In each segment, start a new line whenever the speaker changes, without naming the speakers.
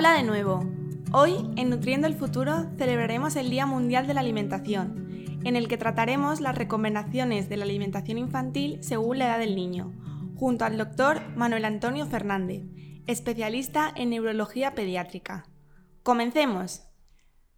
Hola de nuevo. Hoy, en Nutriendo el Futuro, celebraremos el Día Mundial de la Alimentación, en el que trataremos las recomendaciones de la alimentación infantil según la edad del niño, junto al doctor Manuel Antonio Fernández, especialista en neurología pediátrica. Comencemos.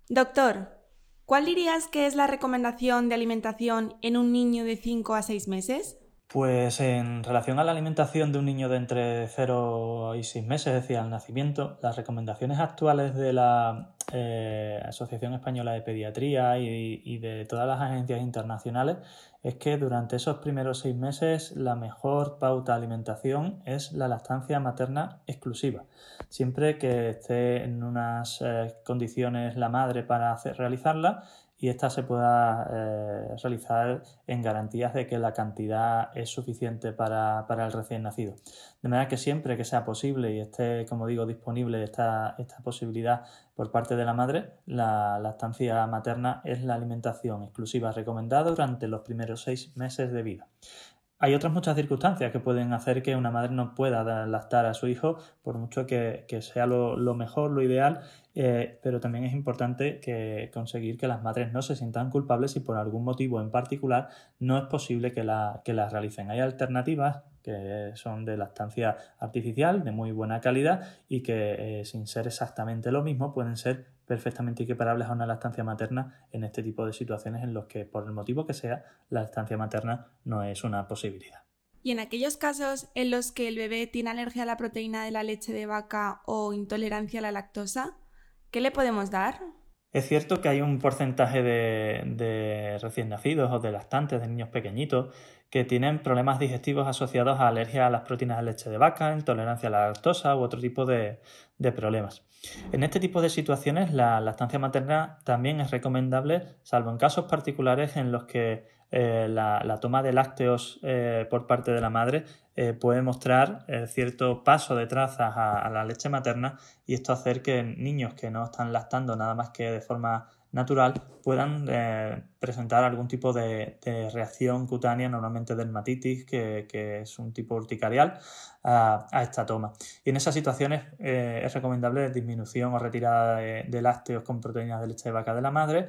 Doctor, ¿cuál dirías que es la recomendación de alimentación en un niño de 5 a 6 meses?
Pues en relación a la alimentación de un niño de entre 0 y 6 meses, es decir, al nacimiento, las recomendaciones actuales de la eh, Asociación Española de Pediatría y, de todas las agencias internacionales es que durante esos primeros 6 meses la mejor pauta de alimentación es la lactancia materna exclusiva. Siempre que esté en unas eh, condiciones la madre para realizarla y esta se pueda eh, realizar en garantías de que la cantidad es suficiente para, el recién nacido. De manera que siempre que sea posible y esté, como digo, disponible esta, esta posibilidad por parte de la madre, la lactancia materna es la alimentación exclusiva recomendada durante los primeros seis meses de vida. Hay otras muchas circunstancias que pueden hacer que una madre no pueda lactar a su hijo, por mucho que, sea lo, mejor, lo ideal, eh, pero también es importante que conseguir que las madres no se sientan culpables si por algún motivo en particular no es posible que la, las realicen. Hay alternativas que son de lactancia artificial, de muy buena calidad y que eh, sin ser exactamente lo mismo pueden ser perfectamente equiparables a una lactancia materna en este tipo de situaciones en los que, por el motivo que sea, la lactancia materna no es una posibilidad.
Y en aquellos casos en los que el bebé tiene alergia a la proteína de la leche de vaca o intolerancia a la lactosa, ¿qué le podemos dar?
Es cierto que hay un porcentaje de, de, recién nacidos o de lactantes, de niños pequeñitos, que tienen problemas digestivos asociados a alergia a las proteínas de leche de vaca, intolerancia a la lactosa u otro tipo de, problemas. En este tipo de situaciones la lactancia materna también es recomendable, salvo en casos particulares en los que eh, la, toma de lácteos eh, por parte de la madre eh, puede mostrar cierto paso de trazas a, la leche materna y esto hacer que niños que no están lactando nada más que de forma natural puedan presentar algún tipo de, reacción cutánea, normalmente dermatitis, que, que es un tipo urticarial, a, esta toma. Y en esas situaciones es recomendable disminución o retirada de, lácteos con proteínas de leche de vaca de la madre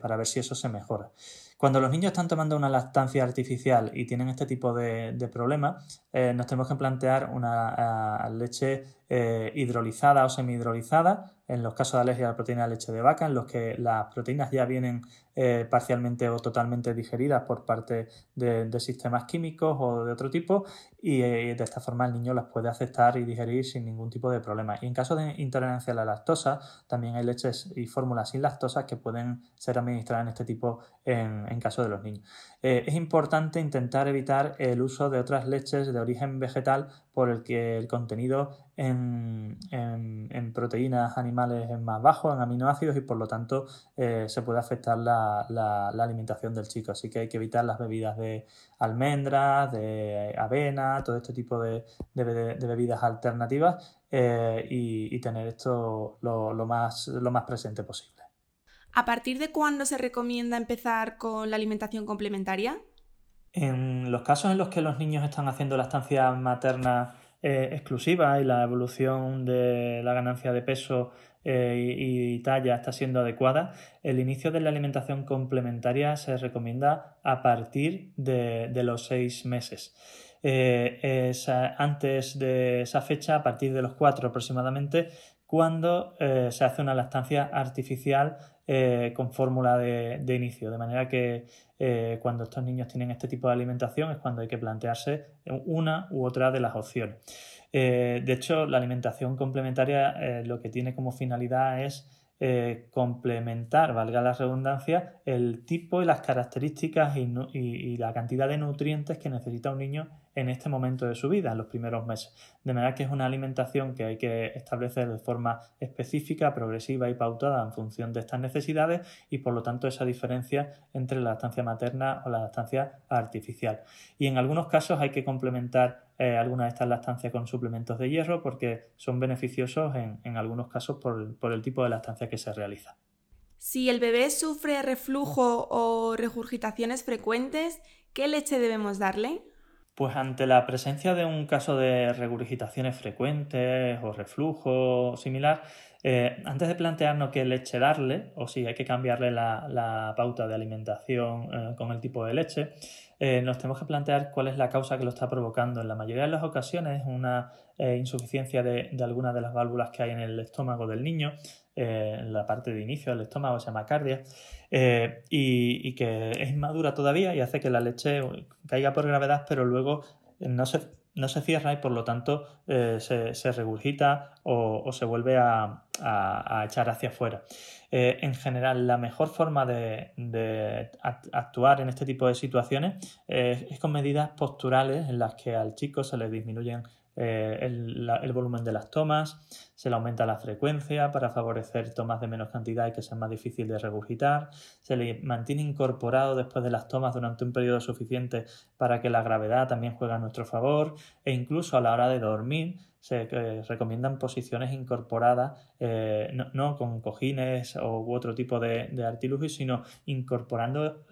para ver si eso se mejora. Cuando los niños están tomando una lactancia artificial y tienen este tipo de, problemas, nos tenemos que plantear una leche hidrolizada o semihidrolizada en los casos de alergia a la proteína de leche de vaca, en los que las proteínas ya vienen eh, parcialmente o totalmente digeridas por parte de, sistemas químicos o de otro tipo, y eh, de esta forma el niño las puede aceptar y digerir sin ningún tipo de problema. Y en caso de intolerancia a la lactosa, también hay leches y fórmulas sin lactosa que pueden ser administradas en este tipo en, caso de los niños. Eh, es importante intentar evitar el uso de otras leches de origen vegetal por el que el contenido en, proteínas animales es más bajo, en aminoácidos y por lo tanto eh, se puede afectar la, alimentación del chico. Así que hay que evitar las bebidas de almendras, de avena, todo este tipo de, bebidas alternativas eh, y, tener esto lo más presente posible.
¿A partir de cuándo se recomienda empezar con la alimentación complementaria?
En los casos en los que los niños están haciendo la estancia materna eh, exclusiva y la evolución de la ganancia de peso eh, y, talla está siendo adecuada, el inicio de la alimentación complementaria se recomienda a partir de, los seis meses. Eh, antes de esa fecha, a partir de los cuatro aproximadamente, cuando se hace una lactancia artificial eh, con fórmula de, inicio. De manera que eh, cuando estos niños tienen este tipo de alimentación es cuando hay que plantearse una u otra de las opciones. Eh, de hecho, la alimentación complementaria lo que tiene como finalidad es eh, complementar, valga la redundancia, el tipo y las características y, la cantidad de nutrientes que necesita un niño en este momento de su vida, en los primeros meses. De manera que es una alimentación que hay que establecer de forma específica, progresiva y pautada en función de estas necesidades y por lo tanto esa diferencia entre la lactancia materna o la lactancia artificial. Y en algunos casos hay que complementar eh, algunas de estas lactancias con suplementos de hierro porque son beneficiosos en, algunos casos por, el tipo de lactancia que se realiza.
Si el bebé sufre reflujo o regurgitaciones frecuentes, ¿qué leche debemos darle?
Pues ante la presencia de un caso de regurgitaciones frecuentes o reflujo similar, eh, antes de plantearnos qué leche darle o si hay que cambiarle la, pauta de alimentación eh, con el tipo de leche, eh, nos tenemos que plantear cuál es la causa que lo está provocando. En la mayoría de las ocasiones, una insuficiencia de, de algunas de las válvulas que hay en el estómago del niño, en la parte de inicio del estómago, se llama cardia, y, y, que es inmadura todavía y hace que la leche caiga por gravedad, pero luego no se no se cierra y por lo tanto eh, se, regurgita o, se vuelve a, echar hacia afuera. Eh, en general, la mejor forma de, actuar en este tipo de situaciones es con medidas posturales en las que al chico se le disminuyen eh, el, volumen de las tomas, se le aumenta la frecuencia para favorecer tomas de menos cantidad y que sea más difícil de regurgitar, se le mantiene incorporado después de las tomas durante un periodo suficiente para que la gravedad también juegue a nuestro favor e incluso a la hora de dormir se eh, recomiendan posiciones incorporadas, eh, no, con cojines u otro tipo de, de sino incorporando,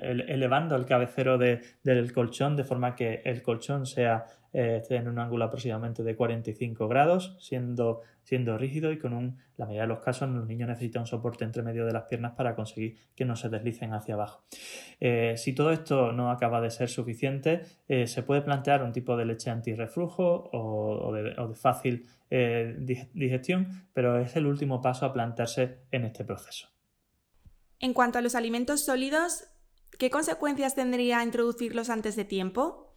elevando el cabecero del colchón de forma que el colchón sea eh, en un ángulo aproximadamente de 45 grados, siendo, siendo rígido y con un, la mayoría de los casos los niños necesitan un soporte entre medio de las piernas para conseguir que no se deslicen hacia abajo. Eh, si todo esto no acaba de ser suficiente, eh, se puede plantear un tipo de leche antirreflujo o, o, de, o de, fácil digestión, pero es el último paso a plantearse en este proceso.
En cuanto a los alimentos sólidos, ¿qué consecuencias tendría introducirlos antes de tiempo?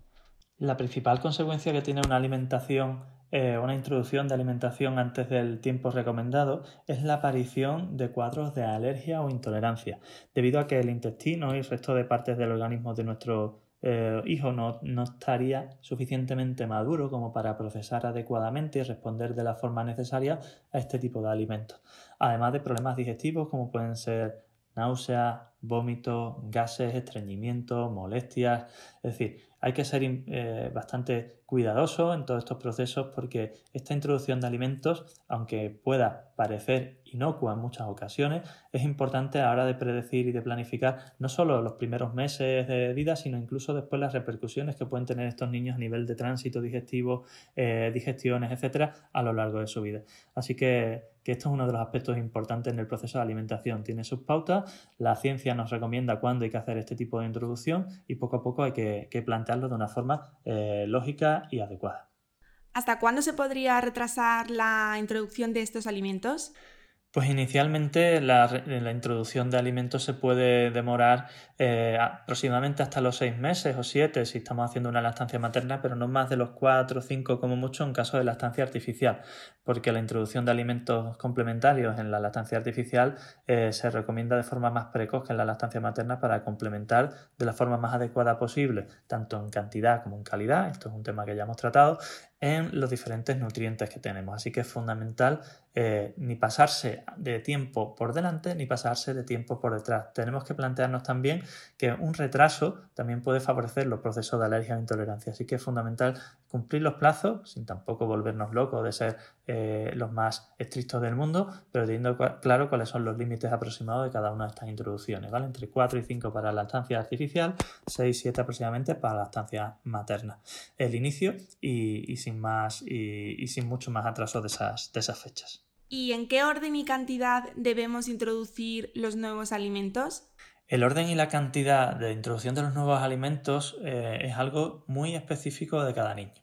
La principal consecuencia que tiene una alimentación, eh, una introducción de alimentación antes del tiempo recomendado es la aparición de cuadros de alergia o intolerancia, debido a que el intestino y el resto de partes del organismo de nuestro eh, hijo no, no, estaría suficientemente maduro como para procesar adecuadamente y responder de la forma necesaria a este tipo de alimentos. Además de problemas digestivos como pueden ser náuseas, vómitos, gases, estreñimiento, molestias, es decir, hay que ser eh, bastante cuidadoso en todos estos procesos porque esta introducción de alimentos, aunque pueda parecer inocua en muchas ocasiones, es importante a la hora de predecir y de planificar no solo los primeros meses de vida, sino incluso después las repercusiones que pueden tener estos niños a nivel de tránsito digestivo, eh, digestiones, etcétera, a lo largo de su vida. Así que, que esto es uno de los aspectos importantes en el proceso de alimentación. Tiene sus pautas, la ciencia nos recomienda cuándo hay que hacer este tipo de introducción y poco a poco hay que, plantearlo de una forma eh, lógica y adecuada.
¿Hasta cuándo se podría retrasar la introducción de estos alimentos?
Pues inicialmente la, introducción de alimentos se puede demorar eh, aproximadamente hasta los seis meses o siete si estamos haciendo una lactancia materna, pero no más de los cuatro o cinco como mucho en caso de lactancia artificial, porque la introducción de alimentos complementarios en la lactancia artificial eh, se recomienda de forma más precoz que en la lactancia materna para complementar de la forma más adecuada posible, tanto en cantidad como en calidad, esto es un tema que ya hemos tratado, en los diferentes nutrientes que tenemos. Así que es fundamental eh, ni pasarse de tiempo por delante ni pasarse de tiempo por detrás. Tenemos que plantearnos también que un retraso también puede favorecer los procesos de alergia o intolerancia. Así que es fundamental cumplir los plazos sin tampoco volvernos locos de ser eh, los más estrictos del mundo, pero teniendo claro cuáles son los límites aproximados de cada una de estas introducciones. ¿vale? Entre 4 y 5 para la estancia artificial, 6 y 7 aproximadamente para la estancia materna. El inicio y sin más y, sin mucho más atraso de esas, de esas fechas.
¿Y en qué orden y cantidad debemos introducir los nuevos alimentos?
El orden y la cantidad de introducción de los nuevos alimentos eh, es algo muy específico de cada niño.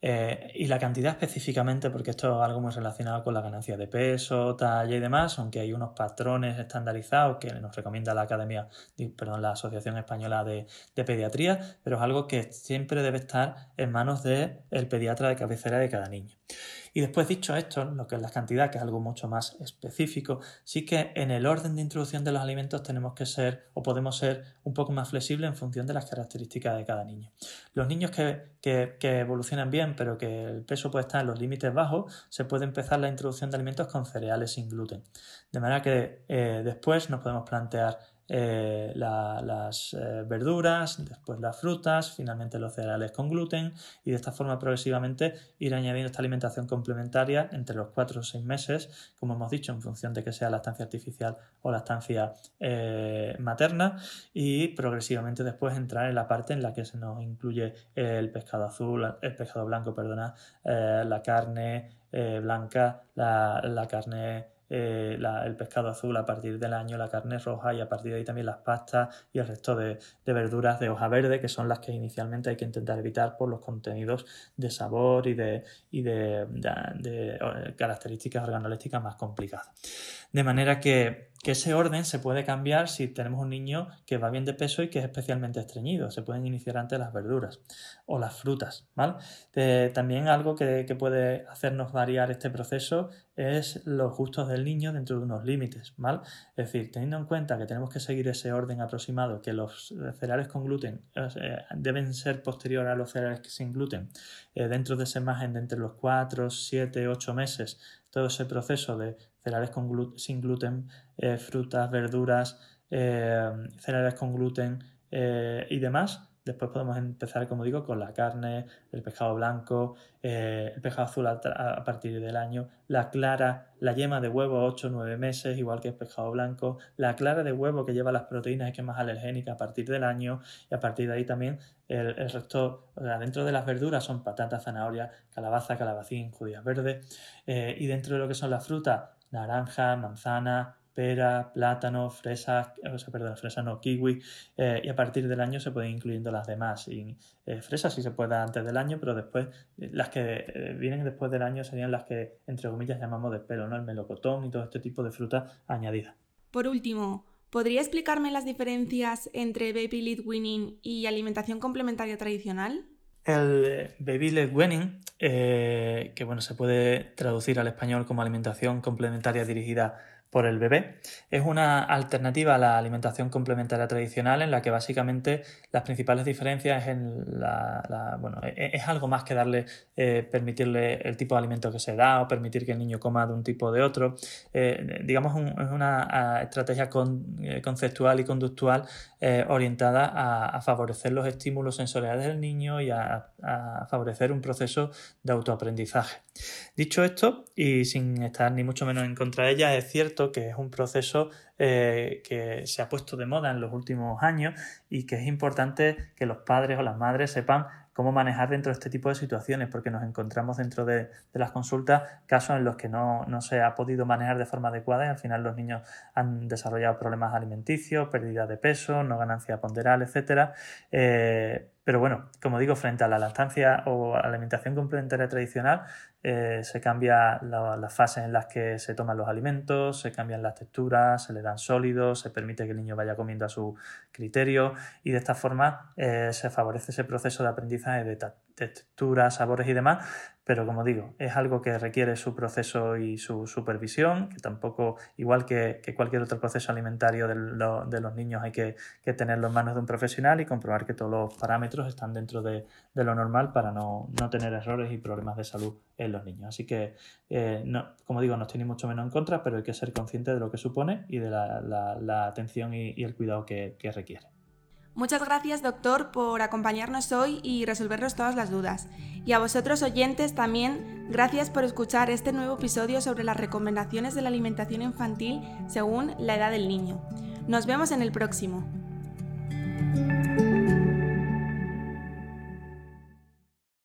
Eh, y la cantidad específicamente, porque esto es algo muy relacionado con la ganancia de peso, talla y demás, aunque hay unos patrones estandarizados que nos recomienda la Academia, perdón, la Asociación Española de, Pediatría, pero es algo que siempre debe estar en manos del pediatra de cabecera de cada niño. Y después dicho esto, lo que es la cantidad, que es algo mucho más específico, sí que en el orden de introducción de los alimentos tenemos que ser o podemos ser un poco más flexibles en función de las características de cada niño. Los niños que, que, evolucionan bien, pero que el peso puede estar en los límites bajos, se puede empezar la introducción de alimentos con cereales sin gluten. De manera que eh, después nos podemos plantear eh, las eh, verduras, después las frutas, finalmente los cereales con gluten y de esta forma progresivamente ir añadiendo esta alimentación complementaria entre los 4 o 6 meses, como hemos dicho, en función de que sea la estancia artificial o la estancia materna y progresivamente después entrar en la parte en la que se nos incluye el pescado azul, el pescado blanco, perdona, la carne blanca, la, la carne eh, el pescado azul a partir del año, la carne roja y a partir de ahí también las pastas y el resto de, verduras de hoja verde, que son las que inicialmente hay que intentar evitar por los contenidos de sabor y de, y de, de características organolépticas más complicadas. De manera que, ese orden se puede cambiar si tenemos un niño que va bien de peso y que es especialmente estreñido. Se pueden iniciar antes las verduras o las frutas. también algo que, puede hacernos variar este proceso es los gustos del niño dentro de unos límites. Es decir, teniendo en cuenta que tenemos que seguir ese orden aproximado, que los cereales con gluten eh, deben ser posterior a los cereales sin gluten, eh, dentro de ese margen de entre los 4, 7, 8 meses, todo ese proceso de cereales sin gluten, eh, frutas, verduras, eh, cereales con gluten eh, y demás. Después podemos empezar, como digo, con la carne, el pescado blanco, el pescado azul a, partir del año, la clara, la yema de huevo 8 o 9 meses, igual que el pescado blanco, la clara de huevo que lleva las proteínas y que es más alergénica a partir del año y a partir de ahí también el, resto, o dentro de las verduras son patatas, zanahoria, calabaza, calabacín, judías verdes y dentro de lo que son las frutas, naranja, manzana, pera, plátano, fresa, o sea, perdón, fresa no, kiwi, eh, y a partir del año se pueden incluyendo las demás. Y, eh, fresas sí se puede antes del año, pero después eh, las que vienen después del año serían las que, entre comillas, llamamos de pelo, ¿no? El melocotón y todo este tipo de fruta añadida.
Por último, ¿podría explicarme las diferencias entre baby lead winning y alimentación complementaria tradicional?
El baby weaning, que bueno, se puede traducir al español como alimentación complementaria dirigida por el bebé. Es una alternativa a la alimentación complementaria tradicional en la que básicamente las principales diferencias en la, bueno, e, e, es, algo más que darle, eh, permitirle el tipo de alimento que se da o permitir que el niño coma de un tipo o de otro. Eh, digamos, es una estrategia eh, conceptual y conductual orientada a, favorecer los estímulos sensoriales del niño y a, a favorecer un proceso de autoaprendizaje. Dicho esto, y sin estar ni mucho menos en contra de ella, es cierto que es un proceso eh, que se ha puesto de moda en los últimos años y que es importante que los padres o las madres sepan cómo manejar dentro de este tipo de situaciones, porque nos encontramos dentro de, las consultas casos en los que no, se ha podido manejar de forma adecuada y al final los niños han desarrollado problemas alimenticios, pérdida de peso, no ganancia ponderal, etc. Eh, pero bueno, como digo, frente a la lactancia o la alimentación complementaria tradicional, eh, se cambian las fases en las que se toman los alimentos, se cambian las texturas, se le dan sólidos, se permite que el niño vaya comiendo a su criterio y de esta forma eh, se favorece ese proceso de aprendizaje de, texturas, sabores y demás, pero como digo, es algo que requiere su proceso y su supervisión, que tampoco, igual que, cualquier otro proceso alimentario de, los niños, hay que, tenerlo en manos de un profesional y comprobar que todos los parámetros están dentro de, lo normal para no, tener errores y problemas de salud en los niños. Así que, eh, no, como digo, no estoy ni mucho menos en contra, pero hay que ser consciente de lo que supone y de la, atención y, el cuidado que requiere.
Muchas gracias, doctor, por acompañarnos hoy y resolvernos todas las dudas. Y a vosotros, oyentes, también gracias por escuchar este nuevo episodio sobre las recomendaciones de la alimentación infantil según la edad del niño. Nos vemos en el próximo.